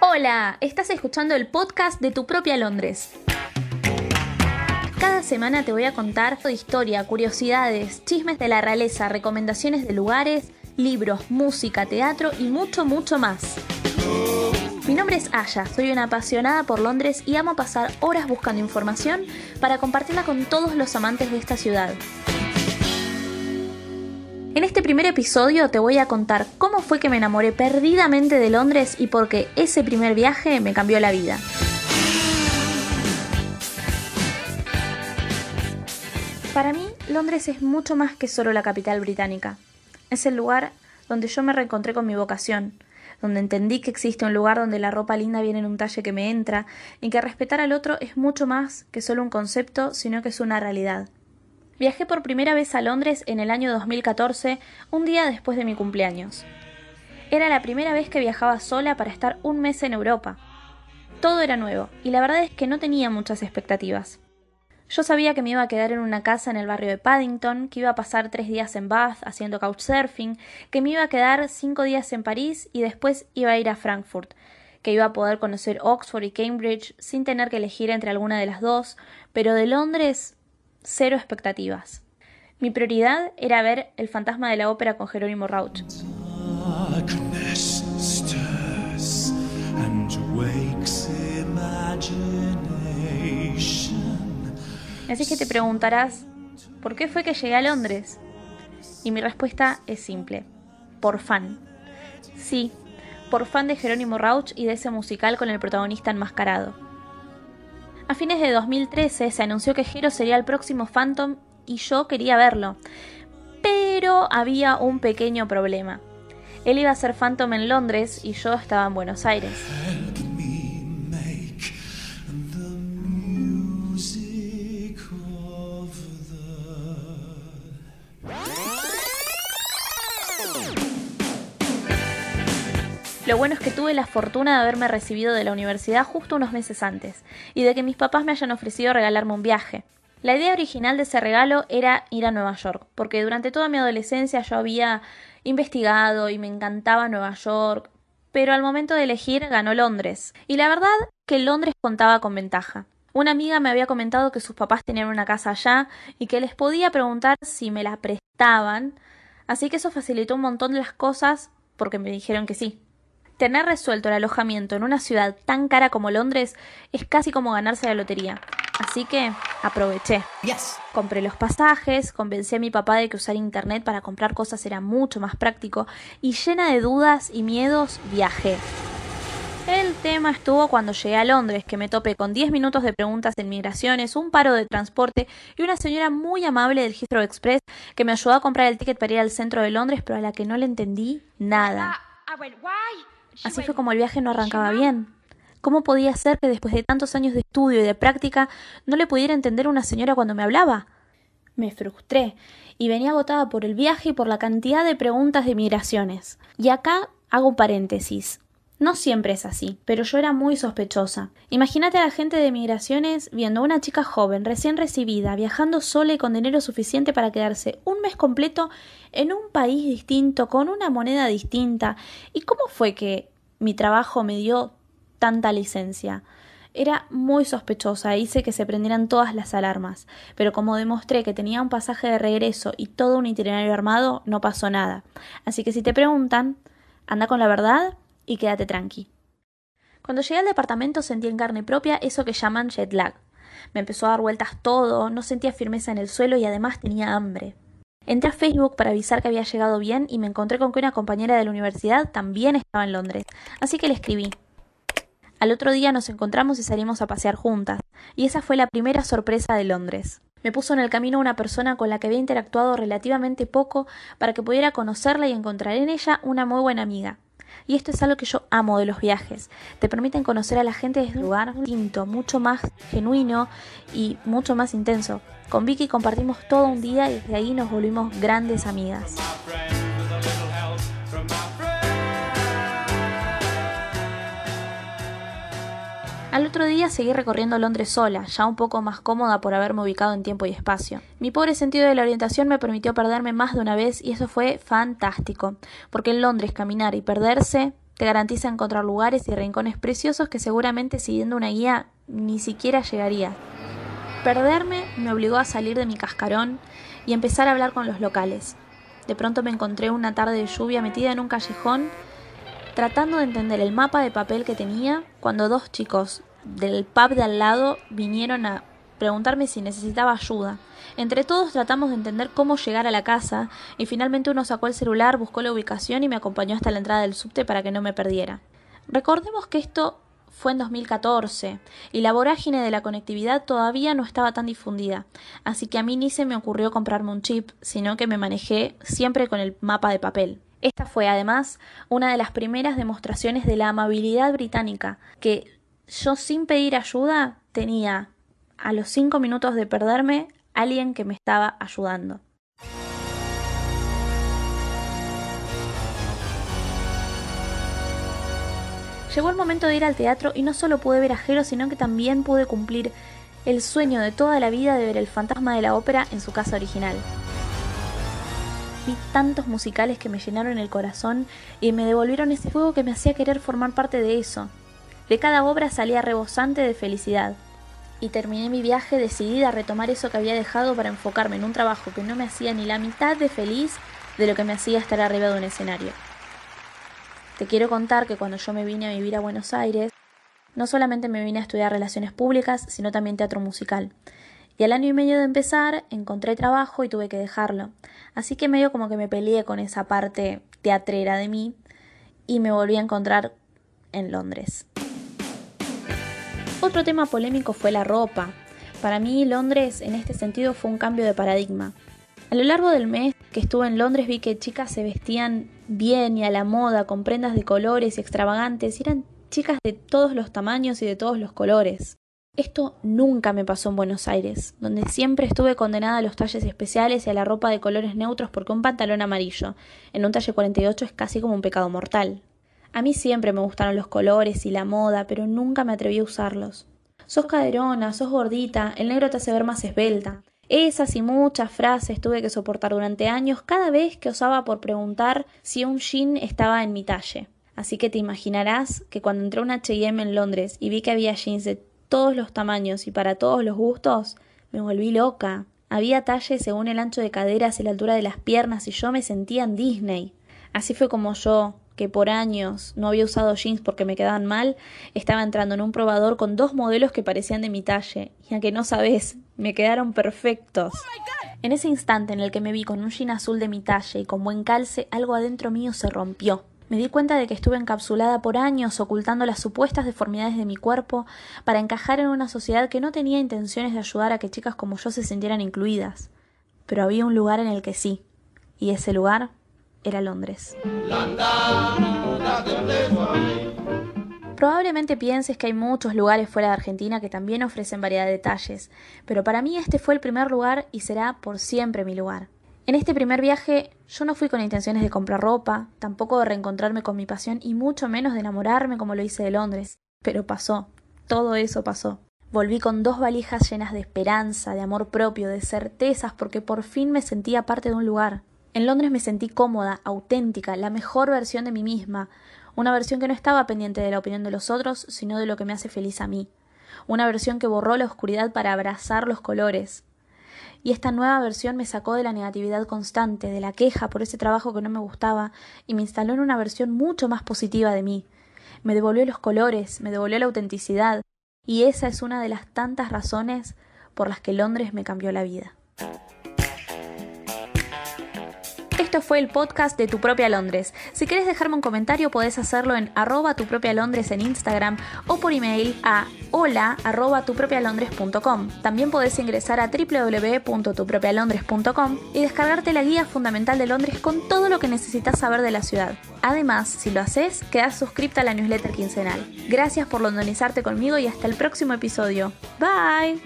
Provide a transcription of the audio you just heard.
Hola, estás escuchando el podcast de tu propia Londres. Cada semana te voy a contar historia, curiosidades, chismes de la realeza, recomendaciones de lugares, libros, música, teatro y mucho, mucho más. Mi nombre es Aya, soy una apasionada por Londres y amo pasar horas buscando información para compartirla con todos los amantes de esta ciudad. En este primer episodio te voy a contar cómo fue que me enamoré perdidamente de Londres y por qué ese primer viaje me cambió la vida. Para mí, Londres es mucho más que solo la capital británica. Es el lugar donde yo me reencontré con mi vocación, donde entendí que existe un lugar donde la ropa linda viene en un talle que me entra, y que respetar al otro es mucho más que solo un concepto, sino que es una realidad. Viajé por primera vez a Londres en el año 2014, un día después de mi cumpleaños. Era la primera vez que viajaba sola para estar un mes en Europa. Todo era nuevo, y la verdad es que no tenía muchas expectativas. Yo sabía que me iba a quedar en una casa en el barrio de Paddington, que iba a pasar tres días en Bath haciendo couchsurfing, que me iba a quedar cinco días en París y después iba a ir a Frankfurt, que iba a poder conocer Oxford y Cambridge sin tener que elegir entre alguna de las dos, pero de Londres cero expectativas. Mi prioridad era ver El fantasma de la ópera con Jerónimo Rauch. Así que te preguntarás, ¿por qué fue que llegué a Londres? Y mi respuesta es simple, por fan. Sí, por fan de Jerónimo Rauch y de ese musical con el protagonista enmascarado. A fines de 2013 se anunció que Hero sería el próximo Phantom y yo quería verlo. Pero había un pequeño problema. Él iba a ser Phantom en Londres y yo estaba en Buenos Aires. Lo bueno es que tuve la fortuna de haberme recibido de la universidad justo unos meses antes, y de que mis papás me hayan ofrecido regalarme un viaje. La idea original de ese regalo era ir a Nueva York, porque durante toda mi adolescencia yo había investigado y me encantaba Nueva York, pero al momento de elegir ganó Londres. Y la verdad que Londres contaba con ventaja. Una amiga me había comentado que sus papás tenían una casa allá y que les podía preguntar si me la prestaban, así que eso facilitó un montón de las cosas porque me dijeron que sí. Tener resuelto el alojamiento en una ciudad tan cara como Londres es casi como ganarse la lotería. Así que aproveché. Compré los pasajes, convencí a mi papá de que usar internet para comprar cosas era mucho más práctico y llena de dudas y miedos viajé. El tema estuvo cuando llegué a Londres, que me topé con 10 minutos de preguntas en migraciones, un paro de transporte y una señora muy amable del Heathrow Express que me ayudó a comprar el ticket para ir al centro de Londres, pero a la que no le entendí nada. Así fue como el viaje no arrancaba bien. ¿Cómo podía ser que después de tantos años de estudio y de práctica no le pudiera entender una señora cuando me hablaba? Me frustré y venía agotada por el viaje y por la cantidad de preguntas de migraciones. Y acá hago un paréntesis. No siempre es así, pero yo era muy sospechosa. Imagínate a la gente de migraciones viendo a una chica joven, recién recibida, viajando sola y con dinero suficiente para quedarse un mes completo en un país distinto, con una moneda distinta. ¿Y cómo fue que mi trabajo me dio tanta licencia? Era muy sospechosa hice que se prendieran todas las alarmas, pero como demostré que tenía un pasaje de regreso y todo un itinerario armado, no pasó nada. Así que si te preguntan, anda con la verdad y quédate tranqui. Cuando llegué al departamento sentí en carne propia eso que llaman jet lag. Me empezó a dar vueltas todo, no sentía firmeza en el suelo y además tenía hambre. Entré a Facebook para avisar que había llegado bien y me encontré con que una compañera de la universidad también estaba en Londres, así que le escribí. Al otro día nos encontramos y salimos a pasear juntas, y esa fue la primera sorpresa de Londres. Me puso en el camino una persona con la que había interactuado relativamente poco para que pudiera conocerla y encontrar en ella una muy buena amiga. Y esto es algo que yo amo de los viajes. Te permiten conocer a la gente desde un lugar distinto, mucho más genuino y mucho más intenso. Con Vicky compartimos todo un día y desde ahí nos volvimos grandes amigas. Al otro día seguí recorriendo Londres sola, ya un poco más cómoda por haberme ubicado en tiempo y espacio. Mi pobre sentido de la orientación me permitió perderme más de una vez y eso fue fantástico, porque en Londres caminar y perderse te garantiza encontrar lugares y rincones preciosos que seguramente siguiendo una guía ni siquiera llegaría. Perderme me obligó a salir de mi cascarón y empezar a hablar con los locales. De pronto me encontré una tarde de lluvia metida en un callejón tratando de entender el mapa de papel que tenía cuando dos chicos del pub de al lado vinieron a preguntarme si necesitaba ayuda. Entre todos tratamos de entender cómo llegar a la casa y finalmente uno sacó el celular, buscó la ubicación y me acompañó hasta la entrada del subte para que no me perdiera. Recordemos que esto fue en 2014 y la vorágine de la conectividad todavía no estaba tan difundida, así que a mí ni se me ocurrió comprarme un chip, sino que me manejé siempre con el mapa de papel. Esta fue además una de las primeras demostraciones de la amabilidad británica, que yo sin pedir ayuda tenía a los cinco minutos de perderme alguien que me estaba ayudando. Llegó el momento de ir al teatro y no solo pude ver a Jero, sino que también pude cumplir el sueño de toda la vida de ver el fantasma de la ópera en su casa original vi tantos musicales que me llenaron el corazón y me devolvieron ese fuego que me hacía querer formar parte de eso. De cada obra salía rebosante de felicidad. Y terminé mi viaje decidida a retomar eso que había dejado para enfocarme en un trabajo que no me hacía ni la mitad de feliz de lo que me hacía estar arriba de un escenario. Te quiero contar que cuando yo me vine a vivir a Buenos Aires, no solamente me vine a estudiar relaciones públicas, sino también teatro musical. Y al año y medio de empezar encontré trabajo y tuve que dejarlo. Así que medio como que me peleé con esa parte teatrera de mí y me volví a encontrar en Londres. Otro tema polémico fue la ropa. Para mí Londres en este sentido fue un cambio de paradigma. A lo largo del mes que estuve en Londres vi que chicas se vestían bien y a la moda con prendas de colores y extravagantes y eran chicas de todos los tamaños y de todos los colores. Esto nunca me pasó en Buenos Aires, donde siempre estuve condenada a los talles especiales y a la ropa de colores neutros porque un pantalón amarillo en un talle 48 es casi como un pecado mortal. A mí siempre me gustaron los colores y la moda, pero nunca me atreví a usarlos. Sos caderona, sos gordita, el negro te hace ver más esbelta. Esas y muchas frases tuve que soportar durante años cada vez que osaba por preguntar si un jean estaba en mi talle. Así que te imaginarás que cuando entré a un H&M en Londres y vi que había jeans de todos los tamaños y para todos los gustos, me volví loca. Había talles según el ancho de caderas y la altura de las piernas y yo me sentía en Disney. Así fue como yo, que por años no había usado jeans porque me quedaban mal, estaba entrando en un probador con dos modelos que parecían de mi talle, y aunque no sabes, me quedaron perfectos. en ese instante en el que me vi con un jean azul de mi talle y con buen calce, algo adentro mío se rompió. Me di cuenta de que estuve encapsulada por años ocultando las supuestas deformidades de mi cuerpo para encajar en una sociedad que no tenía intenciones de ayudar a que chicas como yo se sintieran incluidas. Pero había un lugar en el que sí, y ese lugar era Londres. Probablemente pienses que hay muchos lugares fuera de Argentina que también ofrecen variedad de detalles, pero para mí este fue el primer lugar y será por siempre mi lugar. En este primer viaje yo no fui con intenciones de comprar ropa, tampoco de reencontrarme con mi pasión y mucho menos de enamorarme como lo hice de Londres. Pero pasó, todo eso pasó. Volví con dos valijas llenas de esperanza, de amor propio, de certezas, porque por fin me sentía parte de un lugar. En Londres me sentí cómoda, auténtica, la mejor versión de mí misma, una versión que no estaba pendiente de la opinión de los otros, sino de lo que me hace feliz a mí, una versión que borró la oscuridad para abrazar los colores, y esta nueva versión me sacó de la negatividad constante, de la queja por ese trabajo que no me gustaba, y me instaló en una versión mucho más positiva de mí. Me devolvió los colores, me devolvió la autenticidad, y esa es una de las tantas razones por las que Londres me cambió la vida. Esto fue el podcast de Tu Propia Londres. Si quieres dejarme un comentario, podés hacerlo en arroba tu propia Londres en Instagram o por email a hola. También podés ingresar a www.tupropialondres.com y descargarte la guía fundamental de Londres con todo lo que necesitas saber de la ciudad. Además, si lo haces, quedas suscripta a la newsletter quincenal. Gracias por londonizarte conmigo y hasta el próximo episodio. Bye.